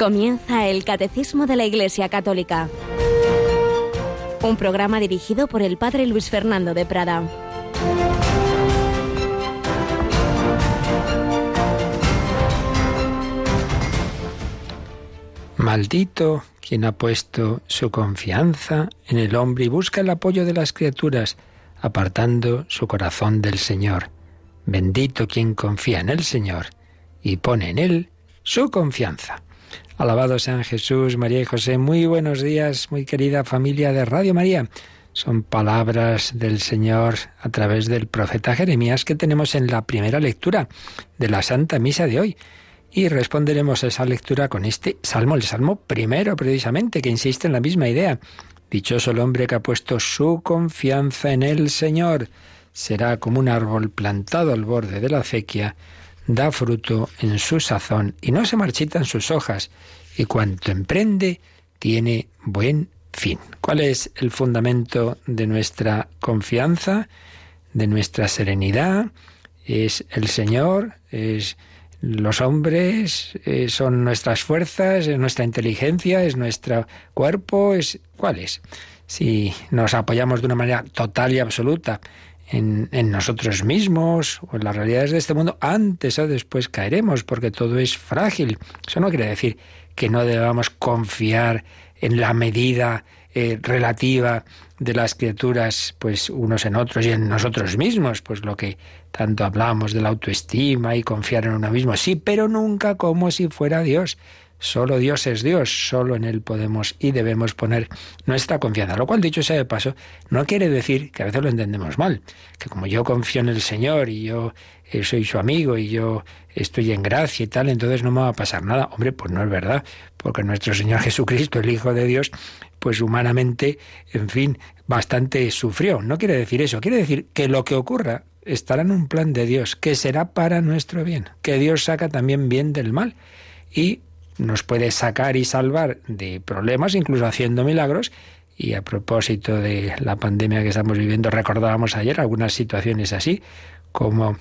Comienza el Catecismo de la Iglesia Católica, un programa dirigido por el Padre Luis Fernando de Prada. Maldito quien ha puesto su confianza en el hombre y busca el apoyo de las criaturas, apartando su corazón del Señor. Bendito quien confía en el Señor y pone en él su confianza. Alabado sean Jesús, María y José. Muy buenos días, muy querida familia de Radio María. Son palabras del Señor a través del profeta Jeremías que tenemos en la primera lectura de la Santa Misa de hoy. Y responderemos a esa lectura con este salmo, el salmo primero precisamente, que insiste en la misma idea. Dichoso el hombre que ha puesto su confianza en el Señor. Será como un árbol plantado al borde de la acequia da fruto en su sazón y no se marchitan sus hojas, y cuanto emprende tiene buen fin. ¿Cuál es el fundamento de nuestra confianza, de nuestra serenidad? Es el Señor, es los hombres, eh, son nuestras fuerzas, es nuestra inteligencia, es nuestro cuerpo, es ¿cuál es? Si nos apoyamos de una manera total y absoluta en, nosotros mismos o en las realidades de este mundo, antes o después caeremos, porque todo es frágil. Eso no quiere decir que no debamos confiar en la medida eh, relativa de las criaturas, pues unos en otros y en nosotros mismos, pues lo que tanto hablamos de la autoestima y confiar en uno mismo, sí, pero nunca como si fuera Dios. Solo Dios es Dios, solo en Él podemos y debemos poner nuestra confianza. Lo cual, dicho sea de paso, no quiere decir que a veces lo entendemos mal, que como yo confío en el Señor y yo eh, soy su amigo y yo estoy en gracia y tal, entonces no me va a pasar nada. Hombre, pues no es verdad, porque nuestro Señor Jesucristo, el Hijo de Dios, pues humanamente, en fin, bastante sufrió. No quiere decir eso, quiere decir que lo que ocurra estará en un plan de Dios, que será para nuestro bien, que Dios saca también bien del mal. Y nos puede sacar y salvar de problemas, incluso haciendo milagros. Y a propósito de la pandemia que estamos viviendo, recordábamos ayer algunas situaciones así, como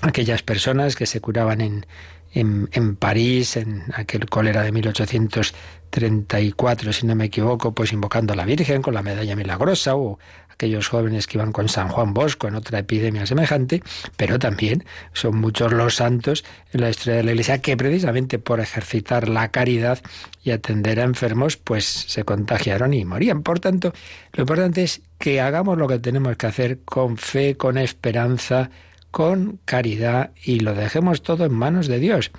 aquellas personas que se curaban en, en, en, París, en aquel cólera de 1834, si no me equivoco, pues invocando a la Virgen con la medalla milagrosa, o aquellos jóvenes que iban con San Juan Bosco en otra epidemia semejante, pero también son muchos los santos en la historia de la Iglesia que precisamente por ejercitar la caridad y atender a enfermos, pues se contagiaron y morían. Por tanto, lo importante es que hagamos lo que tenemos que hacer con fe, con esperanza, con caridad y lo dejemos todo en manos de Dios.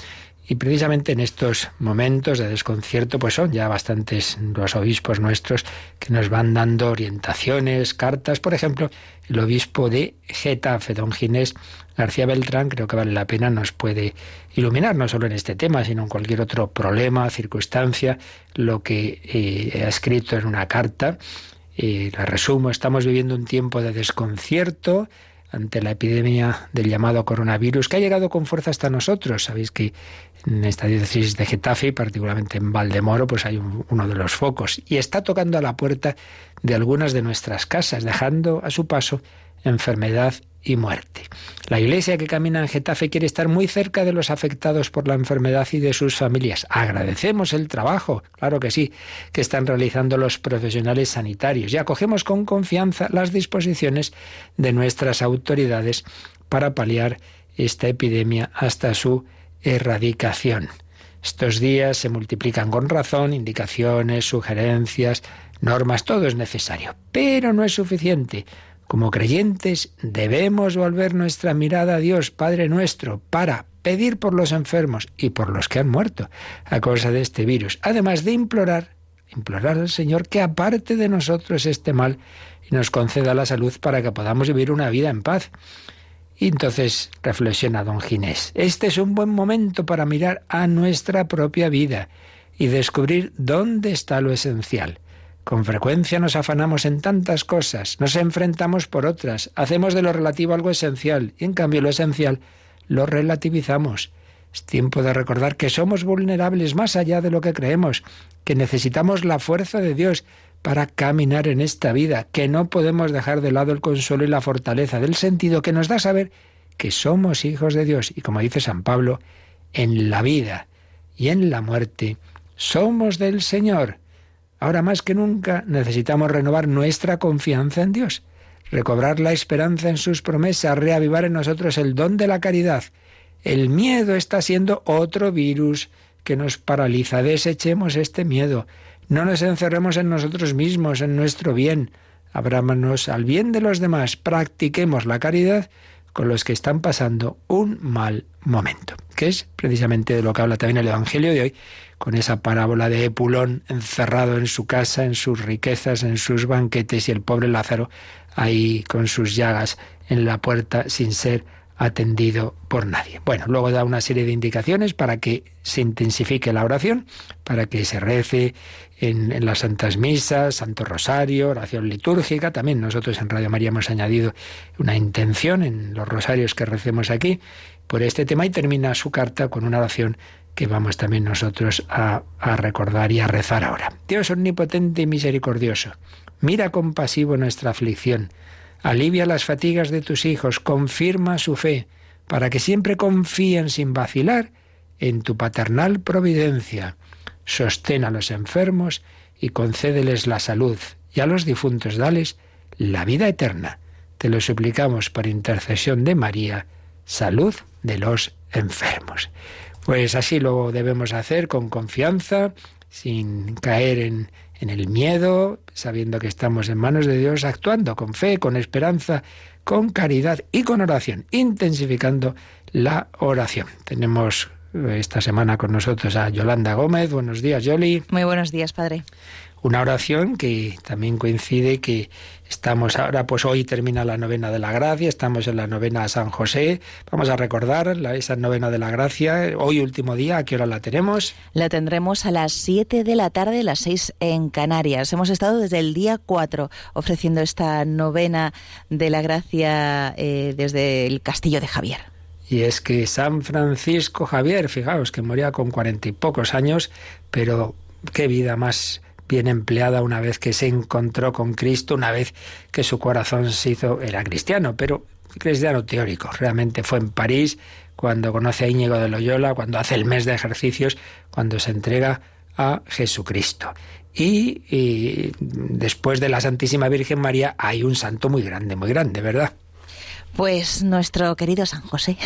Y precisamente en estos momentos de desconcierto, pues son ya bastantes los obispos nuestros que nos van dando orientaciones, cartas. Por ejemplo, el obispo de Getafe, don Ginés García Beltrán, creo que vale la pena, nos puede iluminar no solo en este tema, sino en cualquier otro problema, circunstancia, lo que eh, ha escrito en una carta. Eh, la resumo, estamos viviendo un tiempo de desconcierto, ante la epidemia del llamado coronavirus, que ha llegado con fuerza hasta nosotros. Sabéis que en esta diócesis de Getafe, particularmente en Valdemoro, pues hay uno de los focos y está tocando a la puerta de algunas de nuestras casas, dejando a su paso enfermedad y muerte. La iglesia que camina en Getafe quiere estar muy cerca de los afectados por la enfermedad y de sus familias. Agradecemos el trabajo, claro que sí, que están realizando los profesionales sanitarios y acogemos con confianza las disposiciones de nuestras autoridades para paliar esta epidemia hasta su erradicación. Estos días se multiplican con razón indicaciones, sugerencias, normas, todo es necesario, pero no es suficiente como creyentes debemos volver nuestra mirada a Dios, Padre nuestro, para pedir por los enfermos y por los que han muerto a causa de este virus, además de implorar, implorar al Señor que aparte de nosotros este mal y nos conceda la salud para que podamos vivir una vida en paz. Y entonces reflexiona don Ginés, este es un buen momento para mirar a nuestra propia vida y descubrir dónde está lo esencial. Con frecuencia nos afanamos en tantas cosas, nos enfrentamos por otras, hacemos de lo relativo algo esencial y en cambio lo esencial lo relativizamos. Es tiempo de recordar que somos vulnerables más allá de lo que creemos, que necesitamos la fuerza de Dios para caminar en esta vida, que no podemos dejar de lado el consuelo y la fortaleza del sentido que nos da saber que somos hijos de Dios y como dice San Pablo, en la vida y en la muerte somos del Señor. Ahora más que nunca necesitamos renovar nuestra confianza en Dios, recobrar la esperanza en sus promesas, reavivar en nosotros el don de la caridad. El miedo está siendo otro virus que nos paraliza. Desechemos este miedo. No nos encerremos en nosotros mismos, en nuestro bien. Abrámonos al bien de los demás. Practiquemos la caridad con los que están pasando un mal momento, que es precisamente de lo que habla también el Evangelio de hoy, con esa parábola de Epulón encerrado en su casa, en sus riquezas, en sus banquetes y el pobre Lázaro ahí con sus llagas en la puerta sin ser atendido por nadie. Bueno, luego da una serie de indicaciones para que se intensifique la oración, para que se rece en, las Santas Misas, Santo Rosario, oración litúrgica. También nosotros en Radio María hemos añadido una intención en los rosarios que recemos aquí por este tema y termina su carta con una oración que vamos también nosotros a, a recordar y a rezar ahora. Dios omnipotente y misericordioso, mira compasivo nuestra aflicción Alivia las fatigas de tus hijos, confirma su fe, para que siempre confíen sin vacilar en tu paternal providencia. Sostén a los enfermos y concédeles la salud, y a los difuntos dales la vida eterna. Te lo suplicamos por intercesión de María, salud de los enfermos. Pues así lo debemos hacer con confianza, sin caer en, en el miedo, sabiendo que estamos en manos de Dios, actuando con fe, con esperanza, con caridad y con oración, intensificando la oración. Tenemos eh, esta semana con nosotros a Yolanda Gómez. Buenos días, Yoli. Muy buenos días, padre. Una oración que también coincide que estamos ahora, pues hoy termina la novena de la gracia, estamos en la novena a San José. Vamos a recordar la, esa novena de la gracia. Hoy último día, ¿a qué hora la tenemos? La tendremos a las 7 de la tarde, las 6 en Canarias. Hemos estado desde el día 4 ofreciendo esta novena de la gracia eh, desde el Castillo de Javier. Y es que San Francisco Javier, fijaos que moría con cuarenta y pocos años, pero qué vida más bien empleada una vez que se encontró con Cristo, una vez que su corazón se hizo, era cristiano, pero cristiano teórico. Realmente fue en París cuando conoce a Íñigo de Loyola, cuando hace el mes de ejercicios, cuando se entrega a Jesucristo. Y, y después de la Santísima Virgen María hay un santo muy grande, muy grande, ¿verdad? Pues nuestro querido San José,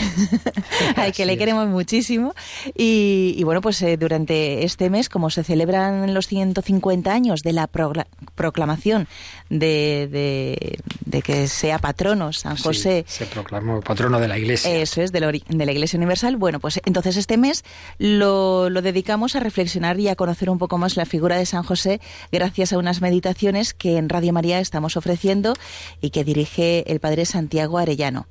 al que le queremos muchísimo. Y, bueno, pues eh, durante este mes, como se celebran los 150 años de la proclamación de, que sea patrono San José. se proclamó patrono de la Iglesia. Eso es, de la, de la, Iglesia Universal. Bueno, pues entonces este mes lo, lo dedicamos a reflexionar y a conocer un poco más la figura de San José gracias a unas meditaciones que en Radio María estamos ofreciendo y que dirige el Padre Santiago Arellano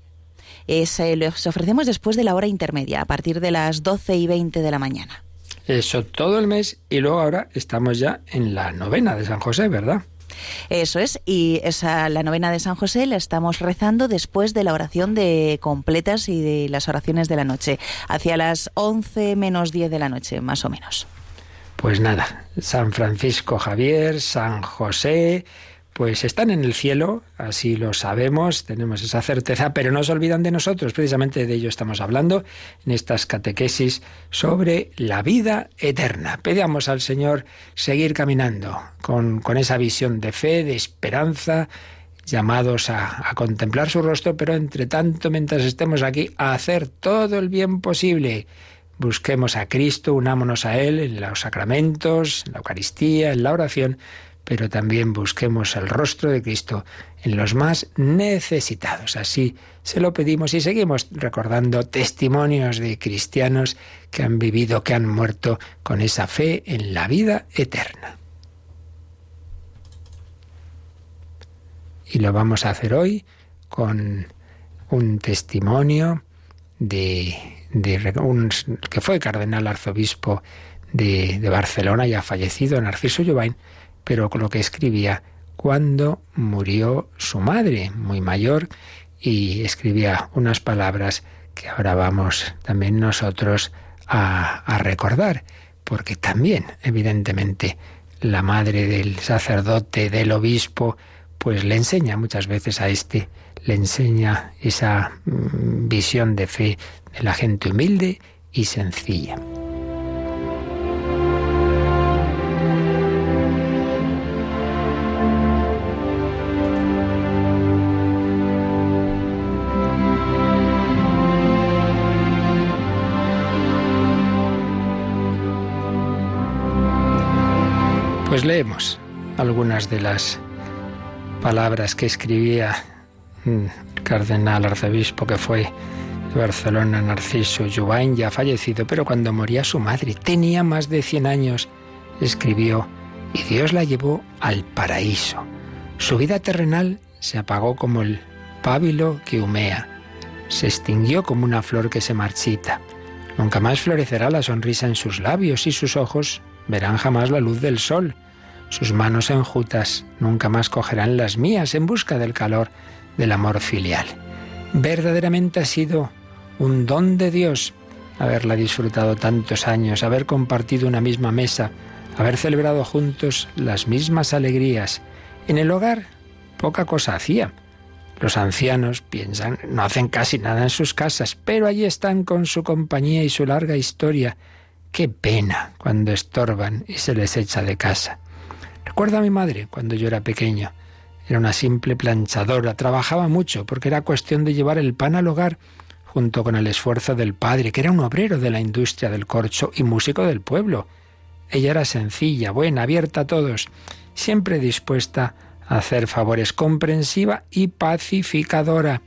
es, eh, los ofrecemos después de la hora intermedia, a partir de las 12 y 20 de la mañana. Eso todo el mes y luego ahora estamos ya en la novena de San José, ¿verdad? Eso es, y esa, la novena de San José la estamos rezando después de la oración de completas y de las oraciones de la noche, hacia las 11 menos 10 de la noche, más o menos. Pues nada, San Francisco Javier, San José, pues están en el cielo, así lo sabemos, tenemos esa certeza, pero no se olvidan de nosotros, precisamente de ello estamos hablando en estas catequesis sobre la vida eterna. Pedamos al Señor seguir caminando con, con esa visión de fe, de esperanza, llamados a, a, contemplar su rostro, pero entre tanto, mientras estemos aquí, a hacer todo el bien posible. Busquemos a Cristo, unámonos a Él en los sacramentos, en la Eucaristía, en la oración, pero también busquemos el rostro de Cristo en los más necesitados. Así se lo pedimos y seguimos recordando testimonios de cristianos que han vivido, que han muerto con esa fe en la vida eterna. Y lo vamos a hacer hoy con un testimonio de, un, que fue cardenal arzobispo de, de Barcelona, ya fallecido, Narciso Llobain, pero con lo que escribía cuando murió su madre, muy mayor, y escribía unas palabras que ahora vamos también nosotros a, a recordar, porque también, evidentemente, la madre del sacerdote, del obispo, pues le enseña muchas veces a este, le enseña esa mm, visión de fe de la gente humilde y sencilla. Leemos algunas de las palabras que escribía el cardenal arzobispo que fue de Barcelona, Narciso Jubain, ya fallecido, pero cuando moría su madre, tenía más de 100 años, escribió, y Dios la llevó al paraíso. Su vida terrenal se apagó como el pábilo que humea, se extinguió como una flor que se marchita. Nunca más florecerá la sonrisa en sus labios y sus ojos verán jamás la luz del sol. Sus manos enjutas nunca más cogerán las mías en busca del calor del amor filial. Verdaderamente ha sido un don de Dios haberla disfrutado tantos años, haber compartido una misma mesa, haber celebrado juntos las mismas alegrías. En el hogar poca cosa hacía. Los ancianos piensan, no hacen casi nada en sus casas, pero allí están con su compañía y su larga historia. Qué pena cuando estorban y se les echa de casa. Recuerdo a mi madre cuando yo era pequeño. Era una simple planchadora, trabajaba mucho porque era cuestión de llevar el pan al hogar junto con el esfuerzo del padre, que era un obrero de la industria del corcho y músico del pueblo. Ella era sencilla, buena, abierta a todos, siempre dispuesta a hacer favores, comprensiva y pacificadora.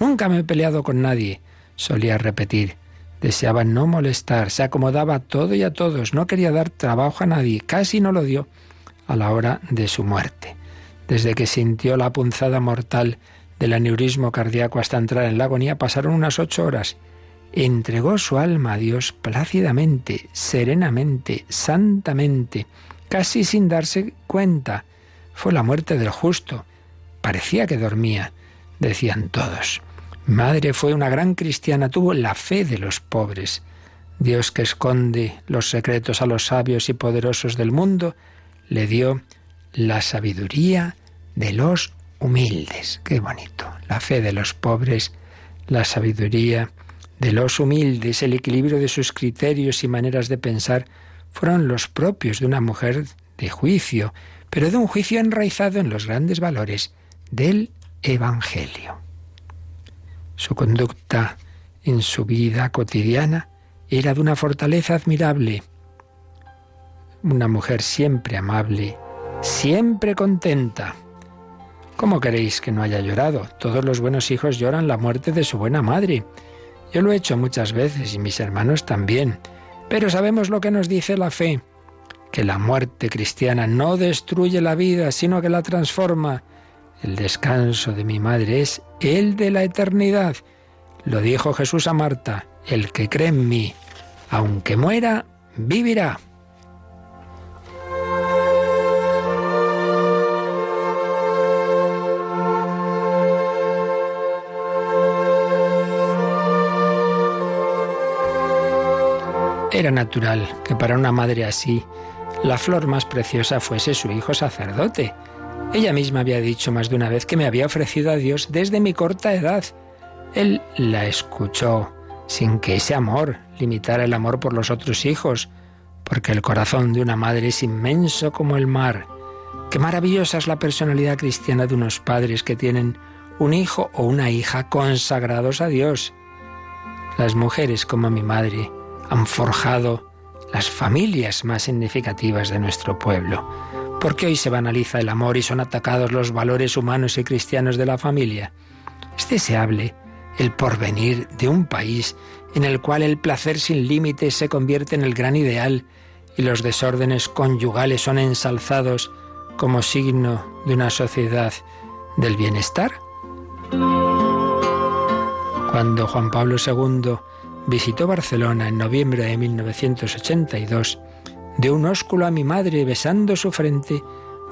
Nunca me he peleado con nadie, solía repetir. Deseaba no molestar, se acomodaba a todo y a todos, no quería dar trabajo a nadie, casi no lo dio a la hora de su muerte. Desde que sintió la punzada mortal del aneurismo cardíaco hasta entrar en la agonía pasaron unas ocho horas. Entregó su alma a Dios plácidamente, serenamente, santamente, casi sin darse cuenta. Fue la muerte del justo. Parecía que dormía, decían todos. Madre fue una gran cristiana, tuvo la fe de los pobres. Dios que esconde los secretos a los sabios y poderosos del mundo, le dio la sabiduría de los humildes. Qué bonito. La fe de los pobres, la sabiduría de los humildes, el equilibrio de sus criterios y maneras de pensar fueron los propios de una mujer de juicio, pero de un juicio enraizado en los grandes valores del Evangelio. Su conducta en su vida cotidiana era de una fortaleza admirable. Una mujer siempre amable, siempre contenta. ¿Cómo queréis que no haya llorado? Todos los buenos hijos lloran la muerte de su buena madre. Yo lo he hecho muchas veces y mis hermanos también. Pero sabemos lo que nos dice la fe, que la muerte cristiana no destruye la vida, sino que la transforma. El descanso de mi madre es el de la eternidad. Lo dijo Jesús a Marta, el que cree en mí, aunque muera, vivirá. Era natural que para una madre así la flor más preciosa fuese su hijo sacerdote. Ella misma había dicho más de una vez que me había ofrecido a Dios desde mi corta edad. Él la escuchó sin que ese amor limitara el amor por los otros hijos, porque el corazón de una madre es inmenso como el mar. Qué maravillosa es la personalidad cristiana de unos padres que tienen un hijo o una hija consagrados a Dios. Las mujeres como mi madre han forjado las familias más significativas de nuestro pueblo. ¿Por qué hoy se banaliza el amor y son atacados los valores humanos y cristianos de la familia? Es deseable el porvenir de un país en el cual el placer sin límites se convierte en el gran ideal y los desórdenes conyugales son ensalzados como signo de una sociedad del bienestar? Cuando Juan Pablo II visitó Barcelona en noviembre de 1982, de un ósculo a mi madre besando su frente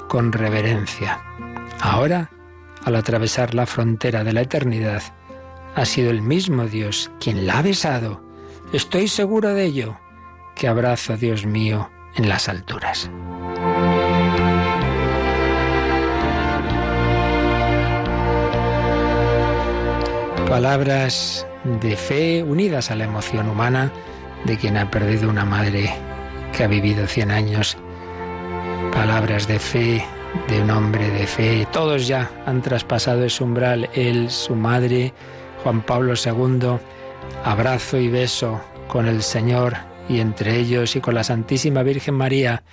con reverencia. Ahora, al atravesar la frontera de la eternidad, ha sido el mismo Dios quien la ha besado. Estoy seguro de ello, que abrazo, Dios mío, en las alturas. Palabras de fe unidas a la emoción humana de quien ha perdido una madre que ha vivido 100 años. Palabras de fe de un hombre de fe. Todos ya han traspasado ese umbral. Él, su madre, Juan Pablo II. Abrazo y beso con el Señor y entre ellos y con la Santísima Virgen María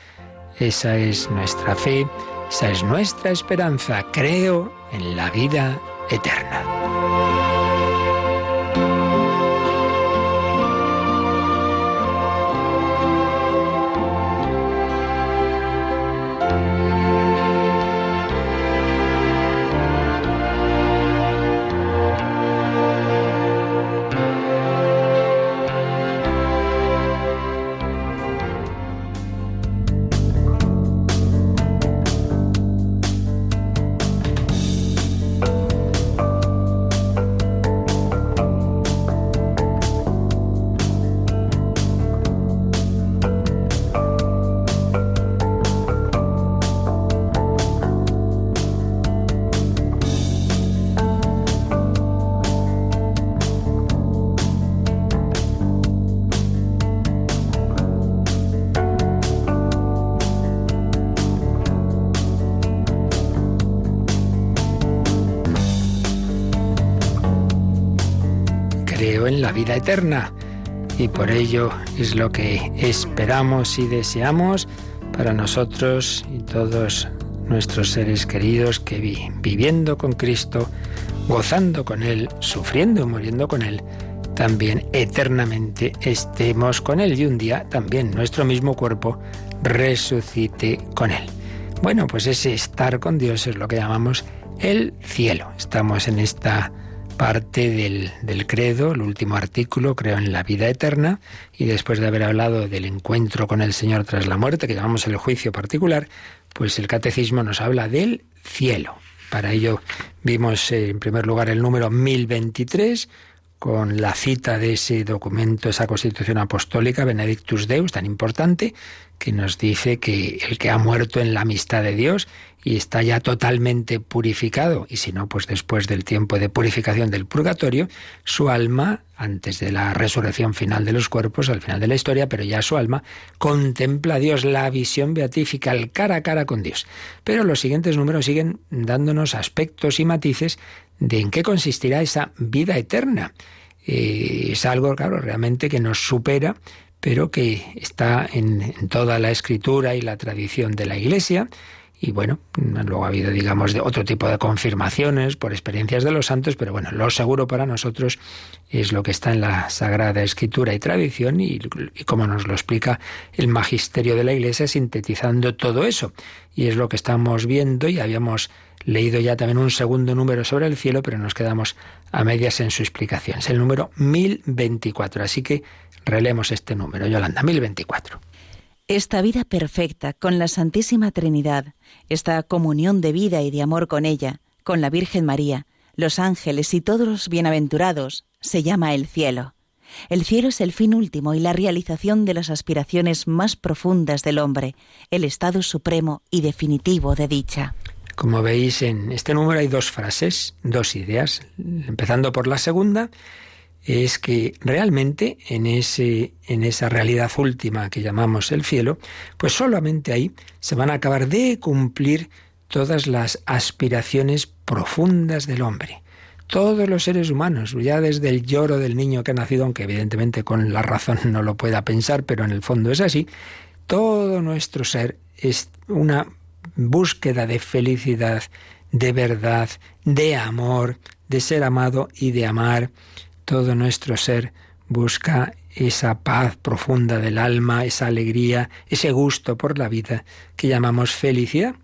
esa es nuestra fe, esa es nuestra esperanza. Creo en la vida eterna. La vida eterna. Y por ello es lo que esperamos y deseamos para nosotros y todos nuestros seres queridos que viviendo con Cristo, gozando con Él, sufriendo y muriendo con Él, también eternamente estemos con Él y un día también nuestro mismo cuerpo resucite con Él. Bueno, pues ese estar con Dios es lo que llamamos el cielo. Estamos en esta parte del, del, credo, el último artículo, creo en la vida eterna, y después de haber hablado del encuentro con el Señor tras la muerte, que llamamos el juicio particular, pues el catecismo nos habla del cielo. Para ello vimos eh, en primer lugar el número 1023, con la cita de ese documento, esa constitución apostólica, Benedictus Deus, tan importante, que nos dice que el que ha muerto en la amistad de Dios y está ya totalmente purificado, y si no, pues después del tiempo de purificación del purgatorio, su alma, antes de la resurrección final de los cuerpos, al final de la historia, pero ya su alma, contempla a Dios, la visión beatífica, el cara a cara con Dios. Pero los siguientes números siguen dándonos aspectos y matices de en qué consistirá esa vida eterna. Eh, es algo, claro, realmente que nos supera, pero que está en toda la escritura y la tradición de la Iglesia y bueno, luego ha habido, digamos, de otro tipo de confirmaciones por experiencias de los santos, pero bueno, lo seguro para nosotros es lo que está en la Sagrada Escritura y tradición y, y como nos lo explica el magisterio de la Iglesia sintetizando todo eso. Y es lo que estamos viendo y habíamos leído ya también un segundo número sobre el cielo, pero nos quedamos a medias en su explicación. Es el número 1024, así que relemos este número, Yolanda, 1024. Esta vida perfecta con la Santísima Trinidad, esta comunión de vida y de amor con ella, con la Virgen María, los ángeles y todos los bienaventurados, se llama el cielo. El cielo es el fin último y la realización de las aspiraciones más profundas del hombre, el estado supremo y definitivo de dicha. Como veis en este número hay dos frases, dos ideas, empezando por la segunda, es que realmente en, ese, en esa realidad última que llamamos el cielo, pues solamente ahí se van a acabar de cumplir todas las aspiraciones profundas del hombre. Todos los seres humanos, ya desde el lloro del niño que ha nacido, aunque evidentemente con la razón no lo pueda pensar, pero en el fondo es así, todo nuestro ser es una búsqueda de felicidad, de verdad, de amor, de ser amado y de amar, todo nuestro ser busca esa paz profunda del alma, esa alegría, ese gusto por la vida que llamamos felicidad.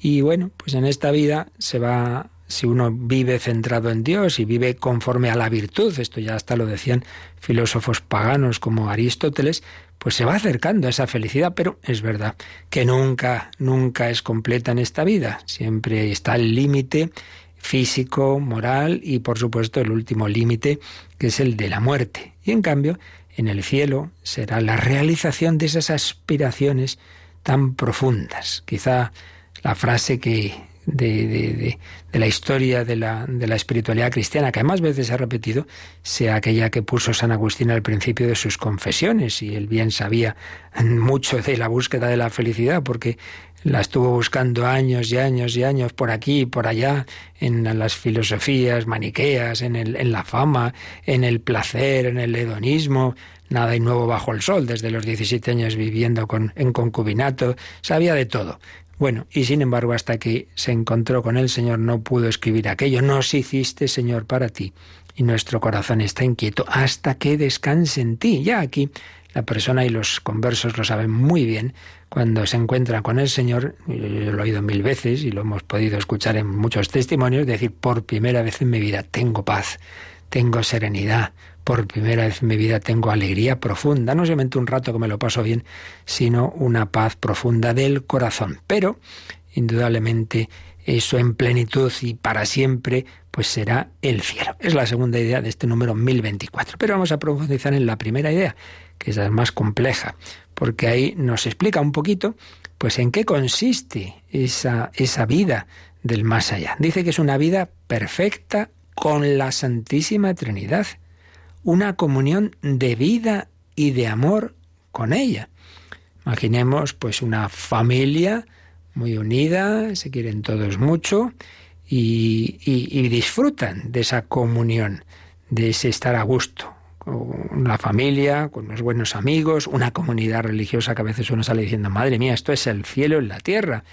Y bueno, pues en esta vida se va, si uno vive centrado en Dios y vive conforme a la virtud, esto ya hasta lo decían filósofos paganos como Aristóteles, pues se va acercando a esa felicidad, pero es verdad que nunca, nunca es completa en esta vida. Siempre está el límite físico, moral y por supuesto el último límite que es el de la muerte. Y en cambio, en el cielo será la realización de esas aspiraciones tan profundas. Quizá la frase que de, de, de, la historia de la, de la espiritualidad cristiana, que más veces ha repetido, sea aquella que puso San Agustín al principio de sus confesiones, y él bien sabía mucho de la búsqueda de la felicidad, porque la estuvo buscando años y años y años por aquí y por allá, en las filosofías maniqueas, en, el, en la fama, en el placer, en el hedonismo, nada y nuevo bajo el sol, desde los 17 años viviendo con, en concubinato, sabía de todo. Bueno, y sin embargo, hasta que se encontró con el Señor, no pudo escribir aquello. Nos hiciste, Señor, para ti. Y nuestro corazón está inquieto hasta que descanse en ti. Ya aquí la persona y los conversos lo saben muy bien. Cuando se encuentra con el Señor, lo he oído mil veces y lo hemos podido escuchar en muchos testimonios, decir, por primera vez en mi vida tengo paz, tengo serenidad, por primera vez en mi vida tengo alegría profunda, no solamente un rato que me lo paso bien, sino una paz profunda del corazón. Pero, indudablemente, eso en plenitud y para siempre, pues será el cielo. Es la segunda idea de este número 1024. Pero vamos a profundizar en la primera idea, que es la más compleja, porque ahí nos explica un poquito, pues en qué consiste esa, esa vida del más allá. Dice que es una vida perfecta con la Santísima Trinidad una comunión de vida y de amor con ella. Imaginemos pues una familia muy unida, se quieren todos mucho y, y, disfrutan de esa comunión, de ese estar a gusto. La familia, con los buenos amigos, una comunidad religiosa que a veces uno sale diciendo, madre mía, esto es el cielo en la tierra.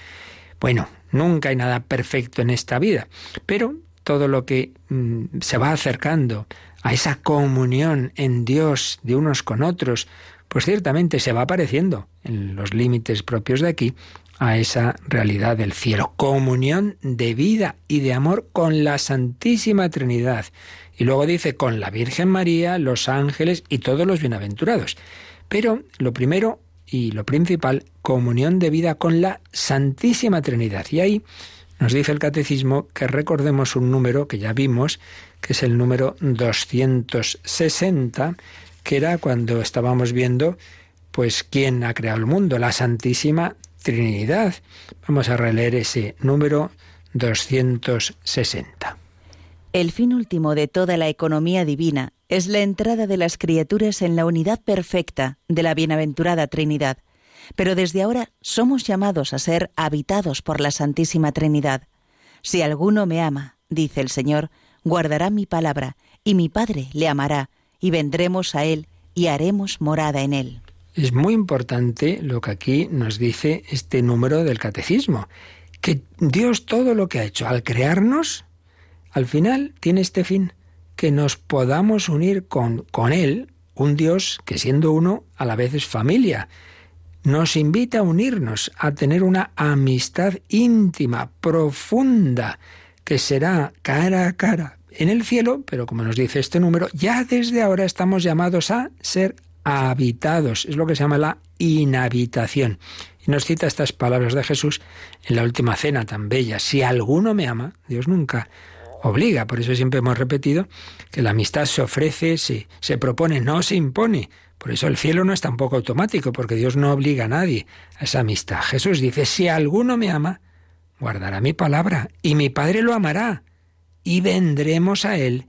Bueno, nunca hay nada perfecto en esta vida, pero todo lo que mm, se va acercando a esa comunión en Dios de unos con otros, pues ciertamente se va apareciendo en los límites propios de aquí a esa realidad del cielo, comunión de vida y de amor con la Santísima Trinidad. Y luego dice con la Virgen María, los ángeles y todos los bienaventurados. Pero lo primero y lo principal, comunión de vida con la Santísima Trinidad. Y ahí nos dice el catecismo que recordemos un número que ya vimos, que es el número 260, que era cuando estábamos viendo pues quién ha creado el mundo, la Santísima Trinidad. Vamos a releer ese número 260. El fin último de toda la economía divina es la entrada de las criaturas en la unidad perfecta de la bienaventurada Trinidad. Pero desde ahora somos llamados a ser habitados por la Santísima Trinidad. Si alguno me ama, dice el Señor, guardará mi palabra, y mi Padre le amará, y vendremos a él y haremos morada en él. Es muy importante lo que aquí nos dice este número del catecismo, que Dios todo lo que ha hecho al crearnos, al final tiene este fin, que nos podamos unir con, con Él, un Dios que siendo uno a la vez es familia. Nos invita a unirnos, a tener una amistad íntima, profunda, que será cara a cara en el cielo, pero como nos dice este número, ya desde ahora estamos llamados a ser habitados. Es lo que se llama la inhabitación. Y nos cita estas palabras de Jesús en la última cena tan bella. Si alguno me ama, Dios nunca obliga. Por eso siempre hemos repetido que la amistad se ofrece, se, se propone, no se impone. Por eso el cielo no es tampoco automático, porque Dios no obliga a nadie a esa amistad. Jesús dice, si alguno me ama, guardará mi palabra, y mi Padre lo amará, y vendremos a Él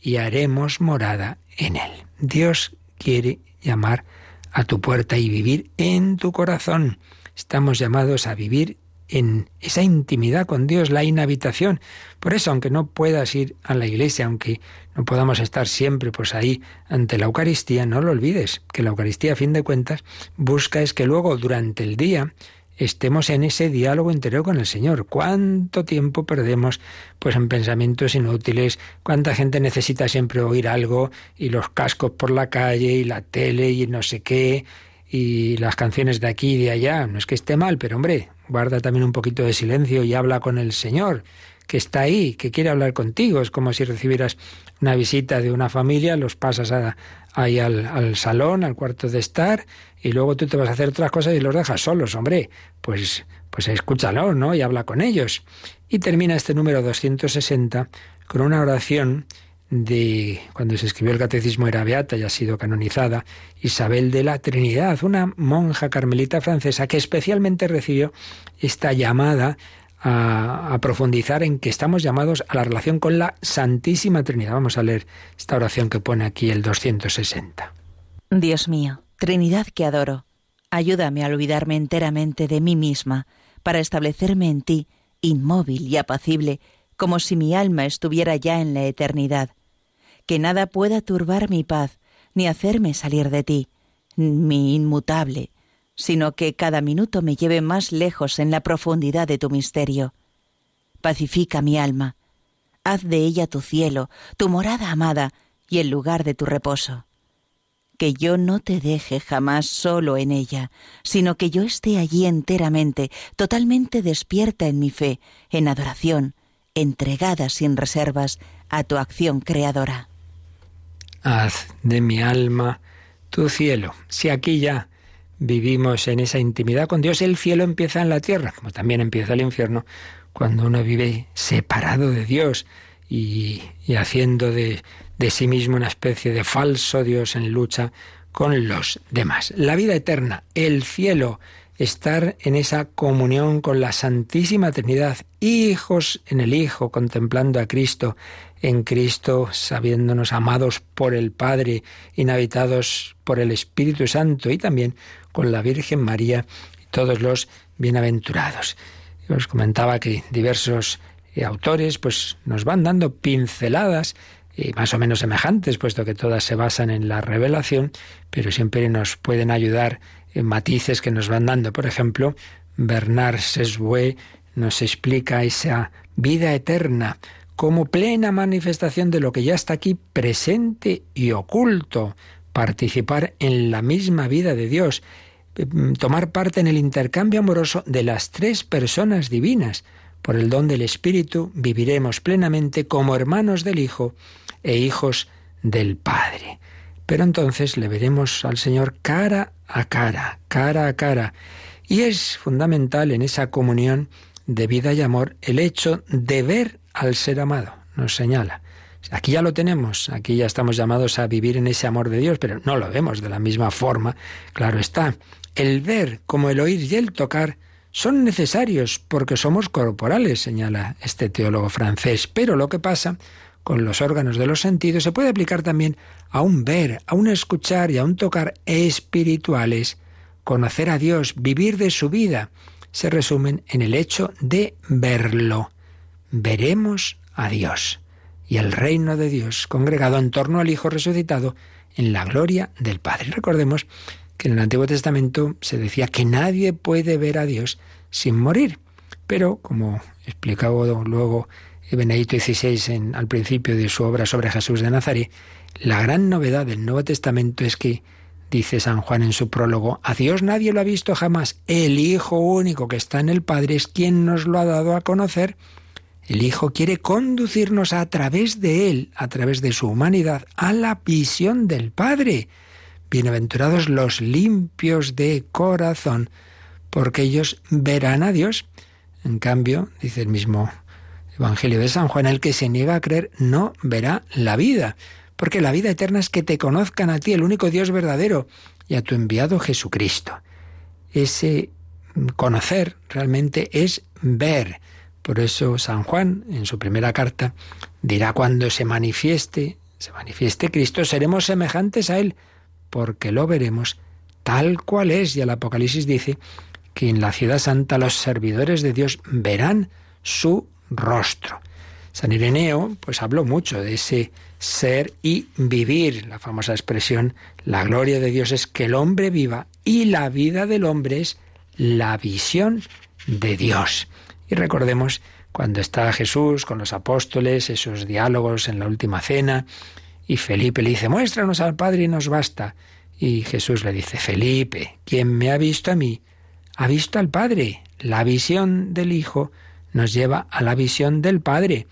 y haremos morada en Él. Dios quiere llamar a tu puerta y vivir en tu corazón. Estamos llamados a vivir en esa intimidad con Dios, la inhabitación. Por eso, aunque no puedas ir a la iglesia, aunque no podamos estar siempre pues ahí ante la Eucaristía, no lo olvides, que la Eucaristía a fin de cuentas busca es que luego durante el día estemos en ese diálogo interior con el Señor. ¿Cuánto tiempo perdemos pues en pensamientos inútiles? ¿Cuánta gente necesita siempre oír algo y los cascos por la calle y la tele y no sé qué y las canciones de aquí y de allá? No es que esté mal, pero hombre, guarda también un poquito de silencio y habla con el Señor que está ahí, que quiere hablar contigo. Es como si recibieras una visita de una familia, los pasas ahí al, al, salón, al cuarto de estar, y luego tú te vas a hacer otras cosas y los dejas solos, hombre. Pues, pues escúchalo, ¿no? Y habla con ellos. Y termina este número 260 con una oración de cuando se escribió el catecismo era beata y ha sido canonizada, Isabel de la Trinidad, una monja carmelita francesa que especialmente recibió esta llamada a, profundizar en que estamos llamados a la relación con la Santísima Trinidad. Vamos a leer esta oración que pone aquí el 260. Dios mío, Trinidad que adoro, ayúdame a olvidarme enteramente de mí misma, para establecerme en ti, inmóvil y apacible, como si mi alma estuviera ya en la eternidad. Que nada pueda turbar mi paz, ni hacerme salir de ti, mi inmutable, sino que cada minuto me lleve más lejos en la profundidad de tu misterio. Pacifica mi alma, haz de ella tu cielo, tu morada amada y el lugar de tu reposo. Que yo no te deje jamás solo en ella, sino que yo esté allí enteramente, totalmente despierta en mi fe, en adoración, entregada sin reservas a tu acción creadora. Haz de mi alma tu cielo. Si aquí ya vivimos en esa intimidad con Dios, el cielo empieza en la tierra, como también empieza el infierno, cuando uno vive separado de Dios y, haciendo de, de sí mismo una especie de falso Dios en lucha con los demás. La vida eterna, el cielo, estar en esa comunión con la Santísima Trinidad, hijos en el Hijo, contemplando a Cristo, en Cristo, sabiéndonos amados por el Padre, inhabitados por el Espíritu Santo y también con la Virgen María y todos los bienaventurados. Os comentaba que diversos eh, autores pues nos van dando pinceladas eh, más o menos semejantes, puesto que todas se basan en la revelación, pero siempre nos pueden ayudar en matices que nos van dando. Por ejemplo, Bernard Sesbue nos explica esa vida eterna como plena manifestación de lo que ya está aquí presente y oculto, participar en la misma vida de Dios, Mm, tomar parte en el intercambio amoroso de las tres personas divinas. Por el don del Espíritu viviremos plenamente como hermanos del Hijo e hijos del Padre. Pero entonces le veremos al Señor cara a cara, cara a cara. Y es fundamental en esa comunión de vida y amor el hecho de ver al ser amado, nos señala. Aquí ya lo tenemos, aquí ya estamos llamados a vivir en ese amor de Dios, pero no lo vemos de la misma forma, claro está. El ver como el oír y el tocar son necesarios porque somos corporales, señala este teólogo francés, pero lo que pasa con los órganos de los sentidos se puede aplicar también a un ver, a un escuchar y a un tocar espirituales. Conocer a Dios, vivir de su vida, se resumen en el hecho de verlo. Veremos a Dios y el reino de Dios congregado en torno al Hijo resucitado en la gloria del Padre. Recordemos que en el Antiguo Testamento se decía que nadie puede ver a Dios sin morir. Pero, como explicaba luego Benedicto XVI en, al principio de su obra sobre Jesús de Nazaret, la gran novedad del Nuevo Testamento es que, dice San Juan en su prólogo, a Dios nadie lo ha visto jamás. El Hijo único que está en el Padre es quien nos lo ha dado a conocer. El Hijo quiere conducirnos a través de Él, a través de su humanidad, a la visión del Padre. Bienaventurados los limpios de corazón, porque ellos verán a Dios. En cambio, dice el mismo Evangelio de San Juan, el que se niega a creer no verá la vida, porque la vida eterna es que te conozcan a ti, el único Dios verdadero, y a tu enviado Jesucristo. Ese conocer realmente es ver. Por eso San Juan, en su primera carta, dirá cuando se manifieste, se manifieste Cristo, seremos semejantes a Él, porque lo veremos tal cual es. Y el Apocalipsis dice que en la ciudad santa los servidores de Dios verán su rostro. San Ireneo pues habló mucho de ese ser y vivir, la famosa expresión, la gloria de Dios es que el hombre viva y la vida del hombre es la visión de Dios. Y recordemos cuando está Jesús con los apóstoles, esos diálogos en la última cena, y Felipe le dice, muéstranos al Padre y nos basta. Y Jesús le dice, Felipe, quien me ha visto a mí, ha visto al Padre. La visión del Hijo nos lleva a la visión del Padre.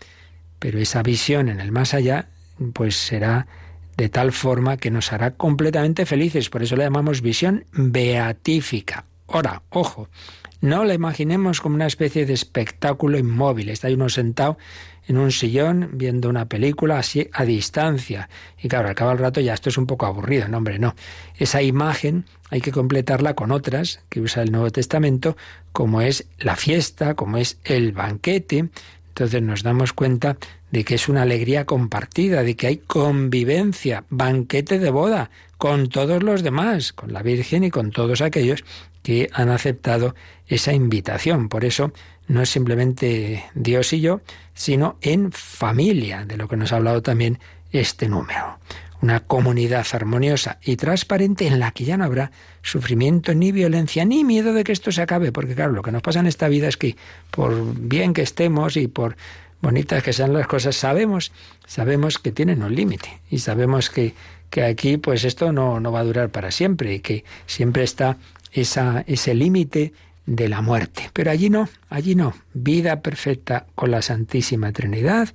Pero esa visión en el más allá, pues será de tal forma que nos hará completamente felices. Por eso la llamamos visión beatífica. Ahora, ojo, no la imaginemos como una especie de espectáculo inmóvil. Está uno sentado en un sillón viendo una película así a distancia. Y claro, al cabo del rato ya esto es un poco aburrido. No, hombre, no. Esa imagen hay que completarla con otras que usa el Nuevo Testamento, como es la fiesta, como es el banquete. Entonces nos damos cuenta de que es una alegría compartida, de que hay convivencia, banquete de boda con todos los demás, con la Virgen y con todos aquellos que han aceptado esa invitación. Por eso no es simplemente Dios y yo, sino en familia, de lo que nos ha hablado también este número. Una comunidad armoniosa y transparente en la que ya no habrá sufrimiento ni violencia ni miedo de que esto se acabe, porque claro, lo que nos pasa en esta vida es que por bien que estemos y por bonitas que sean las cosas, sabemos, sabemos que tienen un límite y sabemos que, que aquí pues esto no, no va a durar para siempre y que siempre está esa, ese límite de la muerte. Pero allí no, allí no. Vida perfecta con la Santísima Trinidad,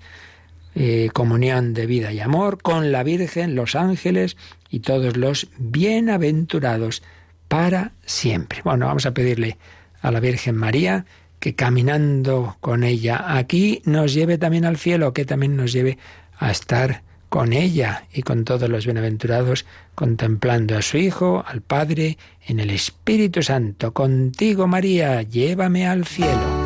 eh, comunión de vida y amor con la Virgen, los ángeles y todos los bienaventurados para siempre. Bueno, vamos a pedirle a la Virgen María que caminando con ella aquí nos lleve también al cielo, que también nos lleve a estar con ella y con todos los bienaventurados, contemplando a su Hijo, al Padre, en el Espíritu Santo. Contigo, María, llévame al cielo.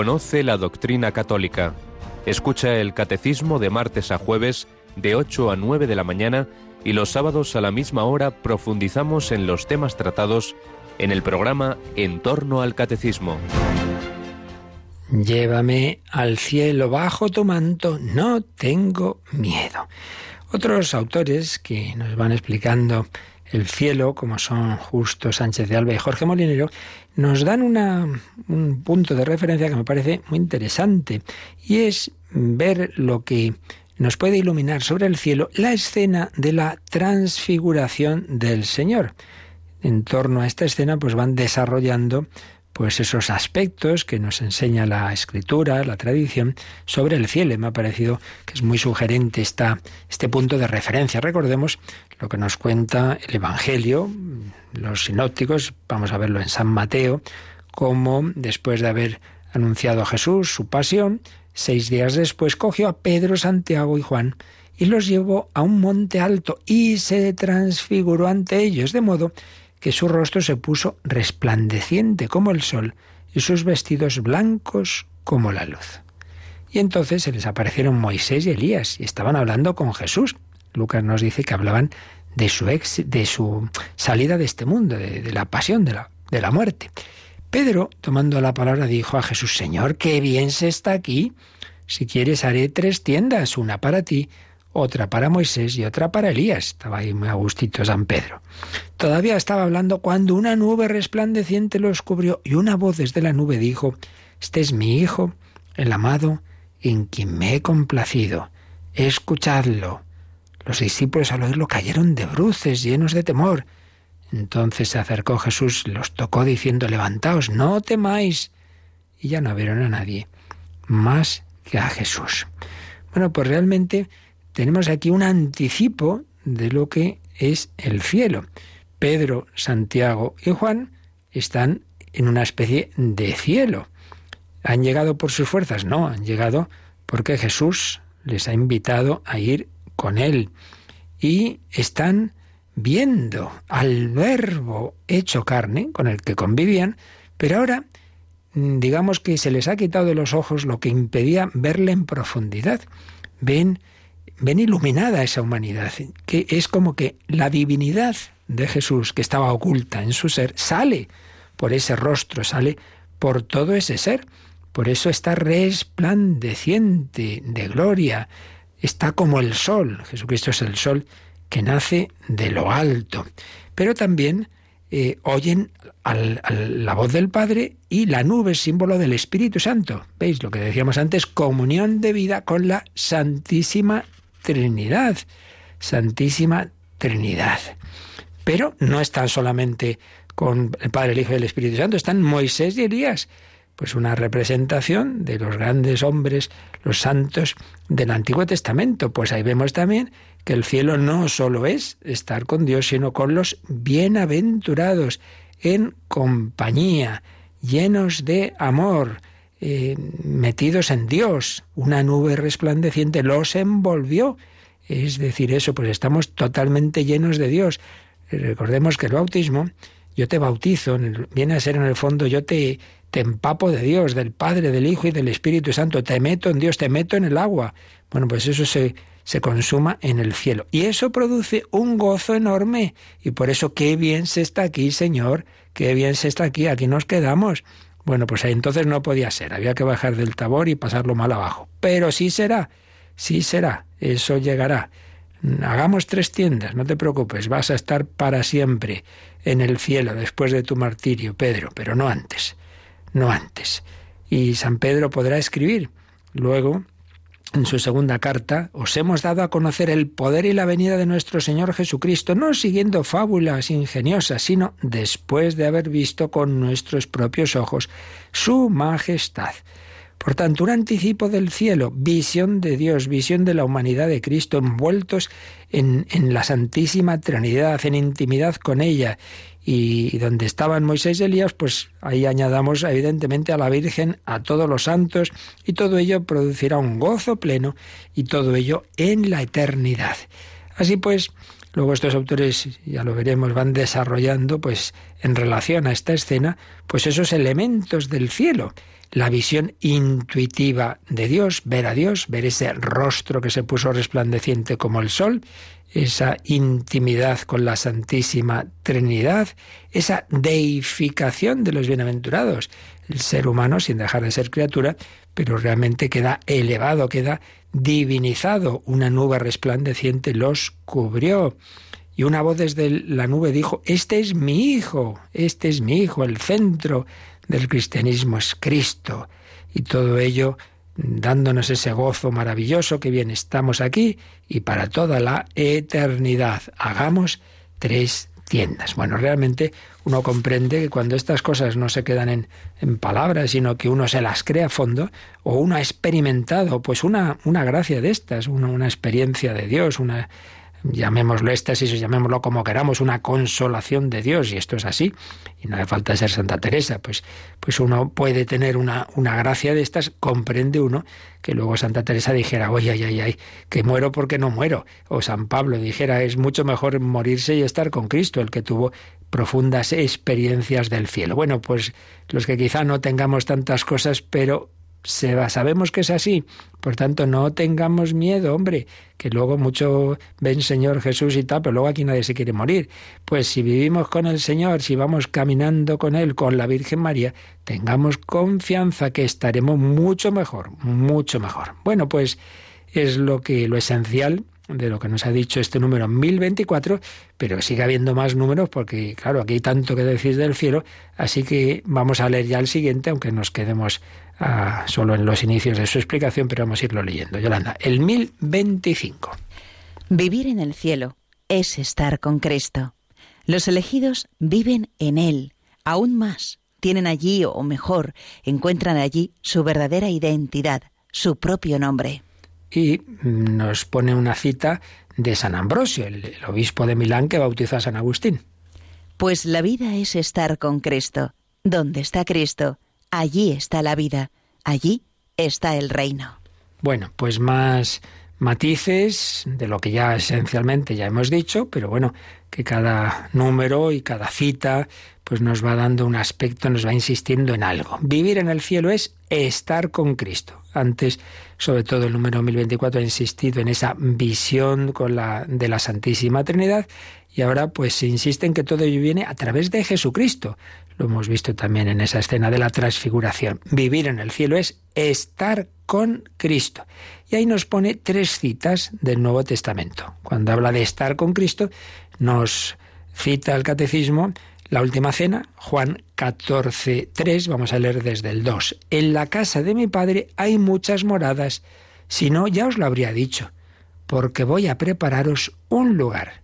Conoce la doctrina católica. Escucha el catecismo de martes a jueves de 8 a 9 de la mañana y los sábados a la misma hora profundizamos en los temas tratados en el programa En torno al catecismo. Llévame al cielo bajo tu manto, no tengo miedo. Otros autores que nos van explicando el cielo, como son Justo Sánchez de Alba y Jorge Molinero, nos dan un punto de referencia que me parece muy interesante y es ver lo que nos puede iluminar sobre el cielo la escena de la transfiguración del Señor. En torno a esta escena pues van desarrollando pues esos aspectos que nos enseña la escritura, la tradición, sobre el cielo. Me ha parecido que es muy sugerente esta, este punto de referencia. Recordemos lo que nos cuenta el Evangelio, los sinópticos, vamos a verlo en San Mateo, como después de haber anunciado a Jesús su pasión, seis días después cogió a Pedro, Santiago y Juan y los llevó a un monte alto y se transfiguró ante ellos, de modo que su rostro se puso resplandeciente como el sol y sus vestidos blancos como la luz. Y entonces se les aparecieron Moisés y Elías y estaban hablando con Jesús. Lucas nos dice que hablaban de su, ex, de su salida de este mundo, de, de la pasión, de la, de la muerte. Pedro, tomando la palabra, dijo a Jesús, Señor, qué bien se está aquí. Si quieres haré tres tiendas, una para ti, otra para Moisés y otra para Elías. Estaba ahí muy a gustito San Pedro. Todavía estaba hablando cuando una nube resplandeciente los cubrió y una voz desde la nube dijo, Este es mi Hijo, el amado, en quien me he complacido. Escuchadlo. Los discípulos al oírlo cayeron de bruces, llenos de temor. Entonces se acercó Jesús, los tocó diciendo, Levantaos, no temáis. Y ya no vieron a nadie más que a Jesús. Bueno, pues realmente tenemos aquí un anticipo de lo que es el cielo. Pedro, Santiago y Juan están en una especie de cielo. ¿Han llegado por sus fuerzas? No, han llegado porque Jesús les ha invitado a ir con él. Y están viendo al verbo hecho carne con el que convivían, pero ahora digamos que se les ha quitado de los ojos lo que impedía verle en profundidad. Ven ven iluminada esa humanidad, que es como que la divinidad de Jesús que estaba oculta en su ser sale por ese rostro, sale por todo ese ser. Por eso está resplandeciente de gloria, está como el sol. Jesucristo es el sol que nace de lo alto. Pero también eh, oyen la voz del Padre y la nube símbolo del Espíritu Santo. ¿Veis lo que decíamos antes? Comunión de vida con la Santísima Trinidad, Santísima Trinidad. Pero no están solamente con el Padre, el Hijo y el Espíritu Santo, están Moisés y Elías, pues una representación de los grandes hombres, los santos del Antiguo Testamento. Pues ahí vemos también que el cielo no solo es estar con Dios, sino con los bienaventurados, en compañía, llenos de amor, eh, metidos en Dios. Una nube resplandeciente los envolvió. Es decir, eso, pues estamos totalmente llenos de Dios. Recordemos que el bautismo, yo te bautizo, viene a ser en el fondo, yo te, te empapo de Dios, del Padre, del Hijo y del Espíritu Santo, te meto en Dios, te meto en el agua. Bueno, pues eso se, se consuma en el cielo. Y eso produce un gozo enorme. Y por eso qué bien se está aquí, Señor, qué bien se está aquí, aquí nos quedamos. Bueno, pues entonces no podía ser, había que bajar del tabor y pasarlo mal abajo. Pero sí será, sí será, eso llegará. Hagamos tres tiendas, no te preocupes, vas a estar para siempre en el cielo después de tu martirio, Pedro, pero no antes, no antes. Y San Pedro podrá escribir luego en su segunda carta, os hemos dado a conocer el poder y la venida de nuestro Señor Jesucristo, no siguiendo fábulas ingeniosas, sino después de haber visto con nuestros propios ojos su majestad. Por tanto, un anticipo del cielo, visión de Dios, visión de la humanidad de Cristo, envueltos en, la Santísima Trinidad, en intimidad con ella, y donde estaban Moisés y Elías, pues ahí añadamos evidentemente a la Virgen, a todos los santos, y todo ello producirá un gozo pleno y todo ello en la eternidad. Así pues, luego estos autores, ya lo veremos, van desarrollando, pues en relación a esta escena, pues esos elementos del cielo, la visión intuitiva de Dios, ver a Dios, ver ese rostro que se puso resplandeciente como el sol, esa intimidad con la Santísima Trinidad, esa deificación de los bienaventurados. El ser humano, sin dejar de ser criatura, pero realmente queda elevado, queda divinizado. Una nube resplandeciente los cubrió. Y una voz desde la nube dijo, este es mi hijo, este es mi hijo, el centro del cristianismo es Cristo. Y todo ello dándonos ese gozo maravilloso que bien estamos aquí y para toda la eternidad. Hagamos tres tiendas. Bueno, realmente uno comprende que cuando estas cosas no se quedan en, en, palabras, sino que uno se las crea a fondo, o uno ha experimentado pues una, una gracia de estas, una, una experiencia de Dios, una llamémoslo éxtasis o llamémoslo como queramos, una consolación de Dios, y esto es así, y no hace falta ser Santa Teresa, pues, pues uno puede tener una, una gracia de estas, comprende uno que luego Santa Teresa dijera, oye, ay, ay, ay, que muero porque no muero, o San Pablo dijera, es mucho mejor morirse y estar con Cristo, el que tuvo profundas experiencias del cielo. Bueno, pues los que quizá no tengamos tantas cosas, pero sabemos que es así. Por tanto, no tengamos miedo, hombre, que luego mucho ven Señor Jesús y tal, pero luego aquí nadie se quiere morir. Pues si vivimos con el Señor, si vamos caminando con Él, con la Virgen María, tengamos confianza que estaremos mucho mejor, mucho mejor. Bueno, pues es lo que lo esencial de lo que nos ha dicho este número 1024, pero sigue habiendo más números porque, claro, aquí hay tanto que decir del cielo, así que vamos a leer ya el siguiente, aunque nos quedemos ah, solo en los inicios de su explicación, pero vamos a irlo leyendo. Yolanda, el 1025. Vivir en el cielo es estar con Cristo. Los elegidos viven en Él, aún más. Tienen allí, o mejor, encuentran allí su verdadera identidad, su propio nombre y nos pone una cita de San Ambrosio, el, obispo de Milán que bautizó a San Agustín. Pues la vida es estar con Cristo. Donde está Cristo, allí está la vida, allí está el reino. Bueno, pues más matices de lo que ya esencialmente ya hemos dicho, pero bueno, que cada número y cada cita pues nos va dando un aspecto, nos va insistiendo en algo. Vivir en el cielo es estar con Cristo. Antes, sobre todo el número 1024 ha insistido en esa visión con la de la Santísima Trinidad y ahora pues se insiste en que todo ello viene a través de Jesucristo. Lo hemos visto también en esa escena de la transfiguración. Vivir en el cielo es estar con Cristo. Y ahí nos pone tres citas del Nuevo Testamento. Cuando habla de estar con Cristo, nos cita el catecismo la última cena, Juan 14, 3, vamos a leer desde el 2. En la casa de mi padre hay muchas moradas, si no ya os lo habría dicho, porque voy a prepararos un lugar.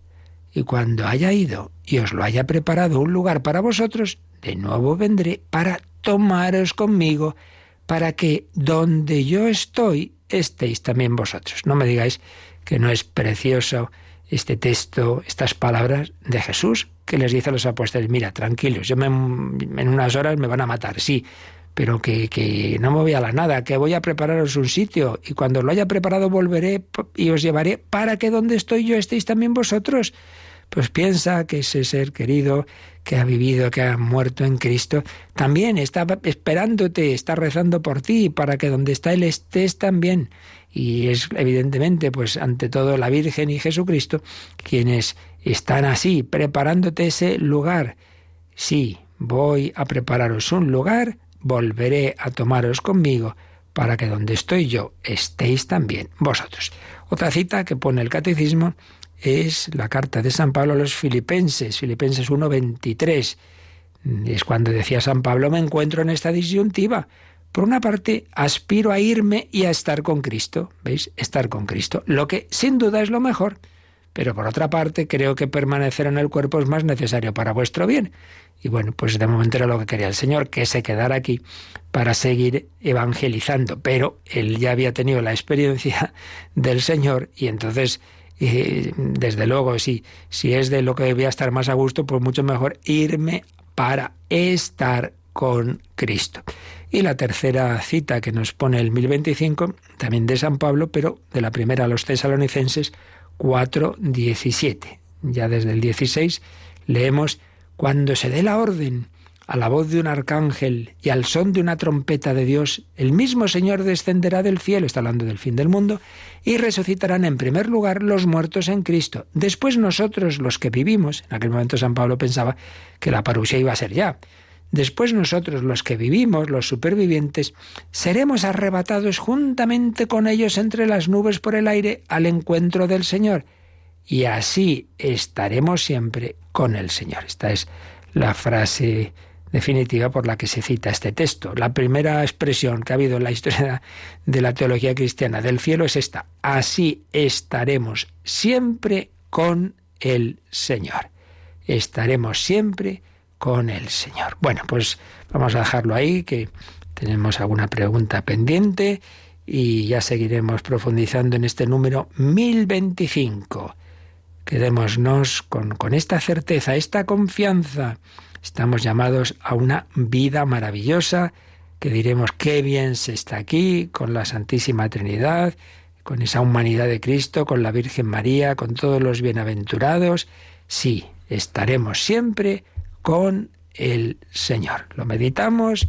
Y cuando haya ido y os lo haya preparado un lugar para vosotros, de nuevo vendré para tomaros conmigo, para que donde yo estoy estéis también vosotros. No me digáis que no es precioso este texto, estas palabras de Jesús que les dice a los apóstoles, mira, tranquilos, yo en unas horas me van a matar, sí, pero que, que, no me voy a la nada, que voy a prepararos un sitio y cuando lo haya preparado volveré y os llevaré para que donde estoy yo estéis también vosotros. Pues piensa que ese ser querido que ha vivido, que ha muerto en Cristo, también está esperándote, está rezando por ti, para que donde está Él estés también y es evidentemente, pues ante todo la Virgen y Jesucristo quienes están así, preparándote ese lugar. Sí, voy a prepararos un lugar, volveré a tomaros conmigo, para que donde estoy yo estéis también vosotros. Otra cita que pone el catecismo es la carta de San Pablo a los filipenses, Filipenses 1.23. Es cuando decía San Pablo, me encuentro en esta disyuntiva por una parte, aspiro a irme y a estar con Cristo, ¿veis? Estar con Cristo, lo que sin duda es lo mejor. Pero por otra parte, creo que permanecer en el cuerpo es más necesario para vuestro bien. Y bueno, pues de momento era lo que quería el Señor, que se quedara aquí para seguir evangelizando. Pero él ya había tenido la experiencia del Señor y entonces, eh, desde luego, si, si es de lo que debía estar más a gusto, pues mucho mejor irme para estar con Cristo. Y la tercera cita que nos pone el 1025, también de San Pablo, pero de la primera a los tesalonicenses 4.17. Ya desde el 16 leemos, cuando se dé la orden a la voz de un arcángel y al son de una trompeta de Dios, el mismo Señor descenderá del cielo, está hablando del fin del mundo, y resucitarán en primer lugar los muertos en Cristo. Después nosotros, los que vivimos, en aquel momento San Pablo pensaba que la parusia iba a ser ya, Después nosotros, los que vivimos, los supervivientes, seremos arrebatados juntamente con ellos entre las nubes por el aire al encuentro del Señor. Y así estaremos siempre con el Señor. Esta es la frase definitiva por la que se cita este texto. La primera expresión que ha habido en la historia de la teología cristiana del cielo es esta. Así estaremos siempre con el Señor. Estaremos siempre con el Señor. Bueno, pues vamos a dejarlo ahí, que tenemos alguna pregunta pendiente y ya seguiremos profundizando en este número 1025. Quedémonos con, con esta certeza, esta confianza. Estamos llamados a una vida maravillosa, que diremos qué bien se está aquí, con la Santísima Trinidad, con esa humanidad de Cristo, con la Virgen María, con todos los bienaventurados. Sí, estaremos siempre con el Señor. Lo meditamos,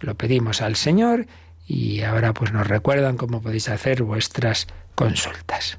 lo pedimos al Señor y ahora pues nos recuerdan cómo podéis hacer vuestras consultas.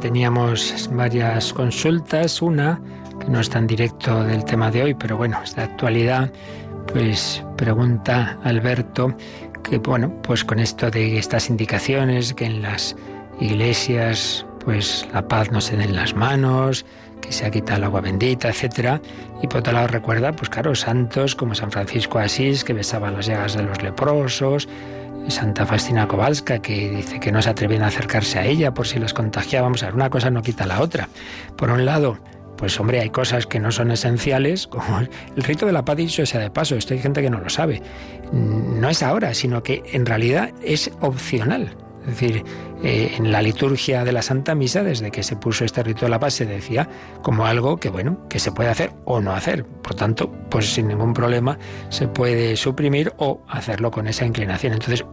teníamos varias consultas, una que no es tan directo del tema de hoy, pero bueno, es de actualidad, pues pregunta Alberto que bueno, pues con esto de estas indicaciones que en las iglesias pues la paz no se den las manos, que se ha quitado el agua bendita, etcétera, y por otro lado recuerda, pues claro, santos como San Francisco de Asís que besaba las llagas de los leprosos, Santa Faustina Kowalska, que dice que no se atrevían a acercarse a ella por si las contagiábamos. A ver, una cosa no quita la otra. Por un lado, pues hombre, hay cosas que no son esenciales, como el rito de la paz, dicho sea de paso, esto hay gente que no lo sabe. No es ahora, sino que en realidad es opcional. Es decir, eh, en la liturgia de la Santa Misa, desde que se puso este rito de la paz, se decía como algo que, bueno, que se puede hacer o no hacer. Por tanto, pues sin ningún problema se puede suprimir o hacerlo con esa inclinación. Entonces,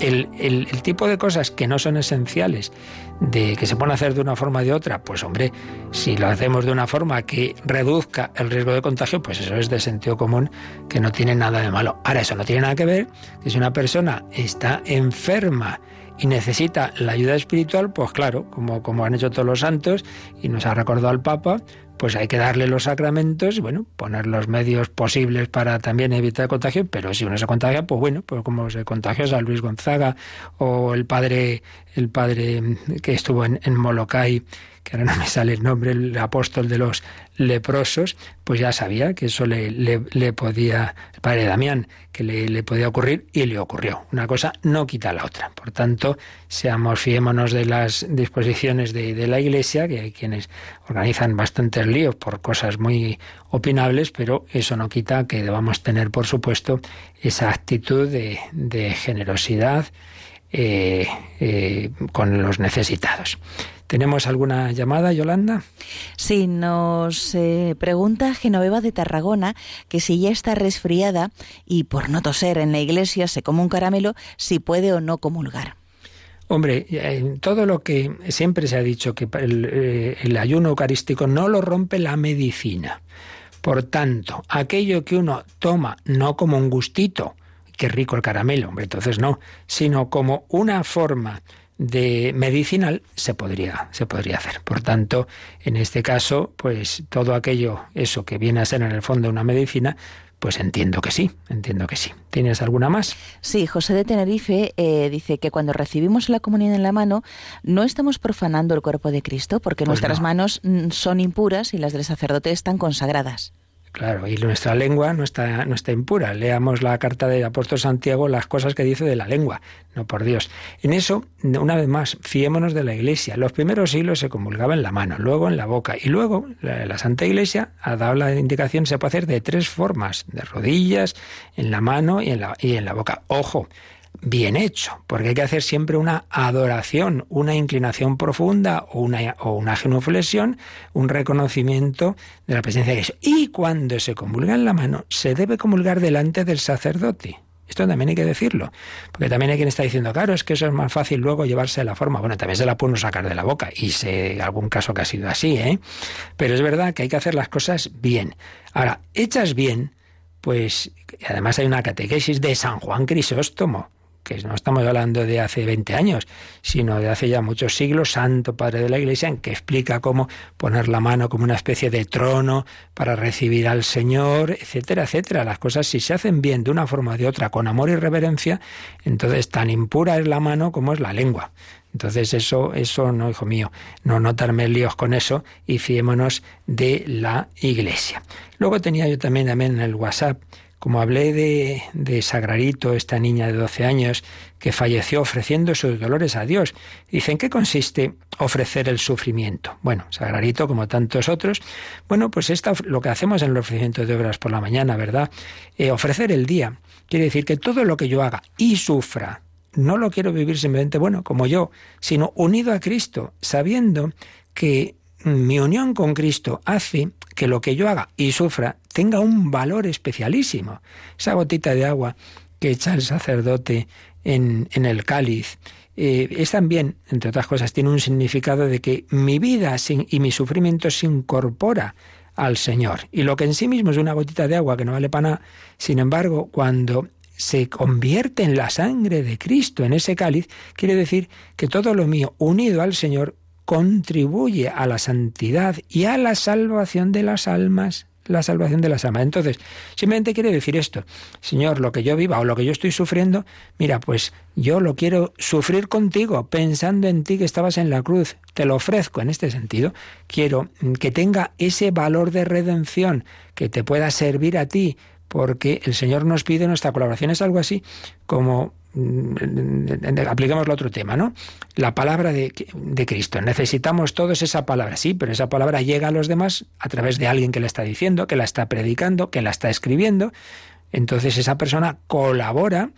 el, el, tipo de cosas que no son esenciales, de que se pueden hacer de una forma o de otra, pues hombre, si lo hacemos de una forma que reduzca el riesgo de contagio, pues eso es de sentido común, que no tiene nada de malo. Ahora, eso no tiene nada que ver que si una persona está enferma, y necesita la ayuda espiritual, pues claro, como, como han hecho todos los santos y nos ha recordado el Papa, pues hay que darle los sacramentos bueno, poner los medios posibles para también evitar contagio, pero si uno se contagia, pues bueno, pues como se contagió San Luis Gonzaga o el padre, el padre que estuvo en, en Molokai, que ahora no me sale el nombre, el apóstol de los leprosos, pues ya sabía que eso le, le, podía, el padre Damián, que le, le, podía ocurrir y le ocurrió. Una cosa no quita la otra. Por tanto, seamos fiémonos de las disposiciones de, de la Iglesia, que hay quienes organizan bastantes líos por cosas muy opinables, pero eso no quita que debamos tener, por supuesto, esa actitud de, de generosidad eh, eh, con los necesitados. ¿Tenemos alguna llamada, Yolanda? Sí, nos eh, pregunta Genoveva de Tarragona que si ya está resfriada y por no toser en la iglesia se come un caramelo, si puede o no comulgar. Hombre, todo lo que siempre se ha dicho que el, el ayuno eucarístico no lo rompe la medicina. Por tanto, aquello que uno toma no como un gustito, qué rico el caramelo, hombre, entonces no, sino como una forma de medicinal se podría se podría hacer. Por tanto, en este caso, pues todo aquello eso que viene a ser en el fondo una medicina, pues entiendo que sí, entiendo que sí. ¿Tienes alguna más? Sí, José de Tenerife eh, dice que cuando recibimos la comunión en la mano no estamos profanando el cuerpo de Cristo porque pues nuestras manos mm, son impuras y las del sacerdote están consagradas. Claro, y nuestra lengua no está, no está impura. Leamos la carta del apóstol Santiago, las cosas que dice de la lengua, no por Dios. En eso, una vez más, fiémonos de la Iglesia. Los primeros siglos se comulgaba en la mano, luego en la boca, y luego la, Santa Iglesia ha dado la indicación, se puede hacer de tres formas, de rodillas, en la mano y en la, y en la boca. Ojo, bien hecho, porque hay que hacer siempre una adoración, una inclinación profunda o una, o una genuflexión, un reconocimiento de la presencia de Dios. Y cuando se comulga en la mano, se debe comulgar delante del sacerdote. Esto también hay que decirlo, porque también hay quien está diciendo, claro, es que eso es más fácil luego llevarse la forma. Bueno, también se la puede sacar de la boca, y sé algún caso que ha sido así, ¿eh? Pero es verdad que hay que hacer las cosas bien. Ahora, hechas bien, pues además hay una catequesis de San Juan Crisóstomo, que no estamos hablando de hace 20 años, sino de hace ya muchos siglos, Santo Padre de la Iglesia, en que explica cómo poner la mano como una especie de trono para recibir al Señor, etcétera, etcétera. Las cosas si se hacen bien de una forma o de otra, con amor y reverencia, entonces tan impura es la mano como es la lengua. Entonces eso, eso no, hijo mío, no notarme líos con eso y fiémonos de la Iglesia. Luego tenía yo también, también en el WhatsApp como hablé de, de Sagrarito, esta niña de 12 años que falleció ofreciendo sus dolores a Dios, dice, ¿en qué consiste ofrecer el sufrimiento? Bueno, Sagrarito, como tantos otros, bueno, pues esta, lo que hacemos en el ofrecimiento de obras por la mañana, ¿verdad? Eh, ofrecer el día quiere decir que todo lo que yo haga y sufra, no lo quiero vivir simplemente, bueno, como yo, sino unido a Cristo, sabiendo que mi unión con Cristo hace que lo que yo haga y sufra tenga un valor especialísimo. Esa gotita de agua que echa el sacerdote en, en el cáliz eh, es también, entre otras cosas, tiene un significado de que mi vida y mi sufrimiento se incorpora al Señor. Y lo que en sí mismo es una gotita de agua que no vale para nada, sin embargo, cuando se convierte en la sangre de Cristo en ese cáliz, quiere decir que todo lo mío unido al Señor contribuye a la santidad y a la salvación de las almas la salvación de las almas. Entonces, simplemente quiere decir esto, Señor, lo que yo viva o lo que yo estoy sufriendo, mira, pues yo lo quiero sufrir contigo, pensando en ti que estabas en la cruz, te lo ofrezco en este sentido, quiero que tenga ese valor de redención, que te pueda servir a ti, porque el Señor nos pide nuestra colaboración. Es algo así como apliquemos el otro tema, ¿no? La palabra de, de, Cristo. Necesitamos todos esa palabra, sí, pero esa palabra llega a los demás a través de alguien que la está diciendo, que la está predicando, que la está escribiendo. Entonces esa persona colabora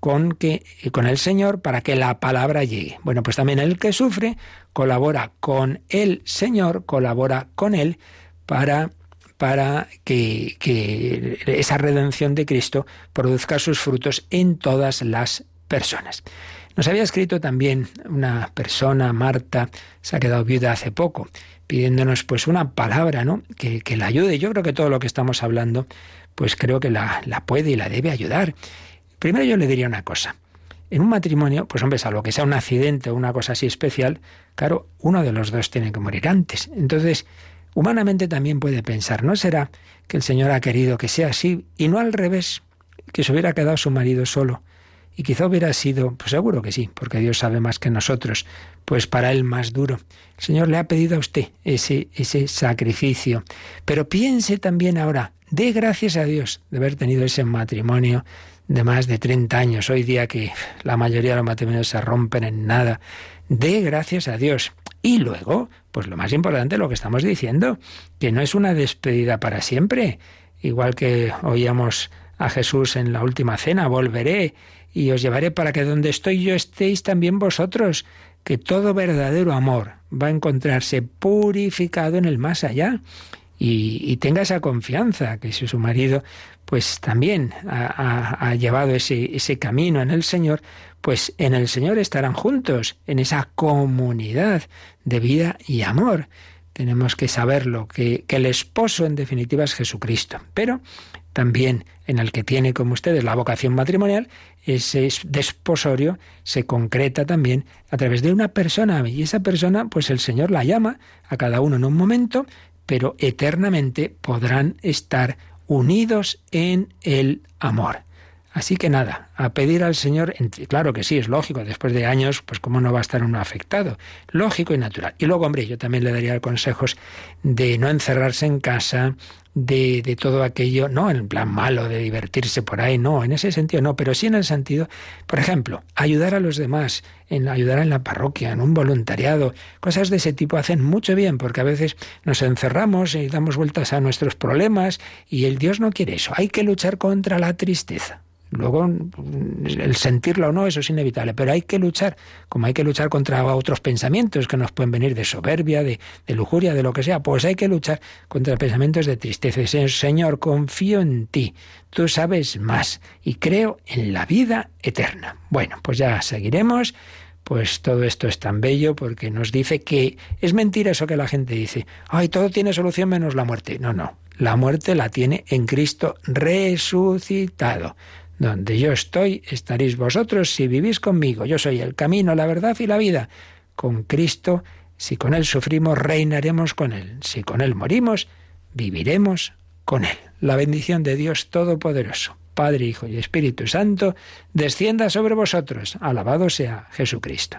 con, que, con el Señor para que la palabra llegue. Bueno, pues también el que sufre colabora con el Señor, colabora con Él para para que, esa redención de Cristo produzca sus frutos en todas las personas. Nos había escrito también una persona, Marta, se ha quedado viuda hace poco, pidiéndonos pues una palabra, ¿no? Que, la ayude. Yo creo que todo lo que estamos hablando, pues creo que la, la puede y la debe ayudar. Primero yo le diría una cosa. En un matrimonio, pues hombre, salvo que sea un accidente o una cosa así especial, claro, uno de los dos tiene que morir antes. Entonces, Humanamente también puede pensar, ¿no será que el Señor ha querido que sea así y no al revés, que se hubiera quedado su marido solo Y quizá hubiera sido, pues seguro que sí, porque Dios sabe más que nosotros, pues para él más duro. El Señor le ha pedido a usted ese, ese sacrificio. Pero piense también ahora, dé gracias a Dios de haber tenido ese matrimonio de más de 30 años, hoy día que la mayoría de los matrimonios se rompen en nada. Dé gracias a Dios. Y luego, pues lo más importante, lo que estamos diciendo, que no es una despedida para siempre. Igual que oíamos a Jesús en la última cena, volveré y os llevaré para que donde estoy yo estéis también vosotros, que todo verdadero amor va a encontrarse purificado en el más allá. Y, tenga esa confianza que si su marido pues también ha, llevado ese, ese camino en el Señor, pues en el Señor estarán juntos, en esa comunidad de vida y amor. Tenemos que saberlo, que, que el esposo en definitiva es Jesucristo. Pero también en el que tiene como ustedes la vocación matrimonial, ese desposorio se concreta también a través de una persona y esa persona pues el Señor la llama a cada uno en un momento, pero eternamente podrán estar unidos en el amor. Así que nada, a pedir al Señor, claro que sí, es lógico, después de años, pues cómo no va a estar uno afectado, lógico y natural. Y luego, hombre, yo también le daría consejos de no encerrarse en casa, de, todo aquello, no en plan malo de divertirse por ahí, no, en ese sentido no, pero sí en el sentido, por ejemplo, ayudar a los demás, en ayudar en la parroquia, en un voluntariado, cosas de ese tipo hacen mucho bien, porque a veces nos encerramos y damos vueltas a nuestros problemas y el Dios no quiere eso, hay que luchar contra la tristeza. Luego, el sentirlo o no, eso es inevitable, pero hay que luchar, como hay que luchar contra otros pensamientos que nos pueden venir de soberbia, de, lujuria, de lo que sea, pues hay que luchar contra pensamientos de tristeza. Señor, confío en ti, tú sabes más y creo en la vida eterna. Bueno, pues ya seguiremos. Pues todo esto es tan bello porque nos dice que es mentira eso que la gente dice, ay, todo tiene solución menos la muerte. No, no, la muerte la tiene en Cristo resucitado. Donde yo estoy, estaréis vosotros si vivís conmigo. Yo soy el camino, la verdad y la vida. Con Cristo, si con Él sufrimos, reinaremos con Él. Si con Él morimos, viviremos con Él. La bendición de Dios Todopoderoso, Padre, Hijo y Espíritu Santo, descienda sobre vosotros. Alabado sea Jesucristo.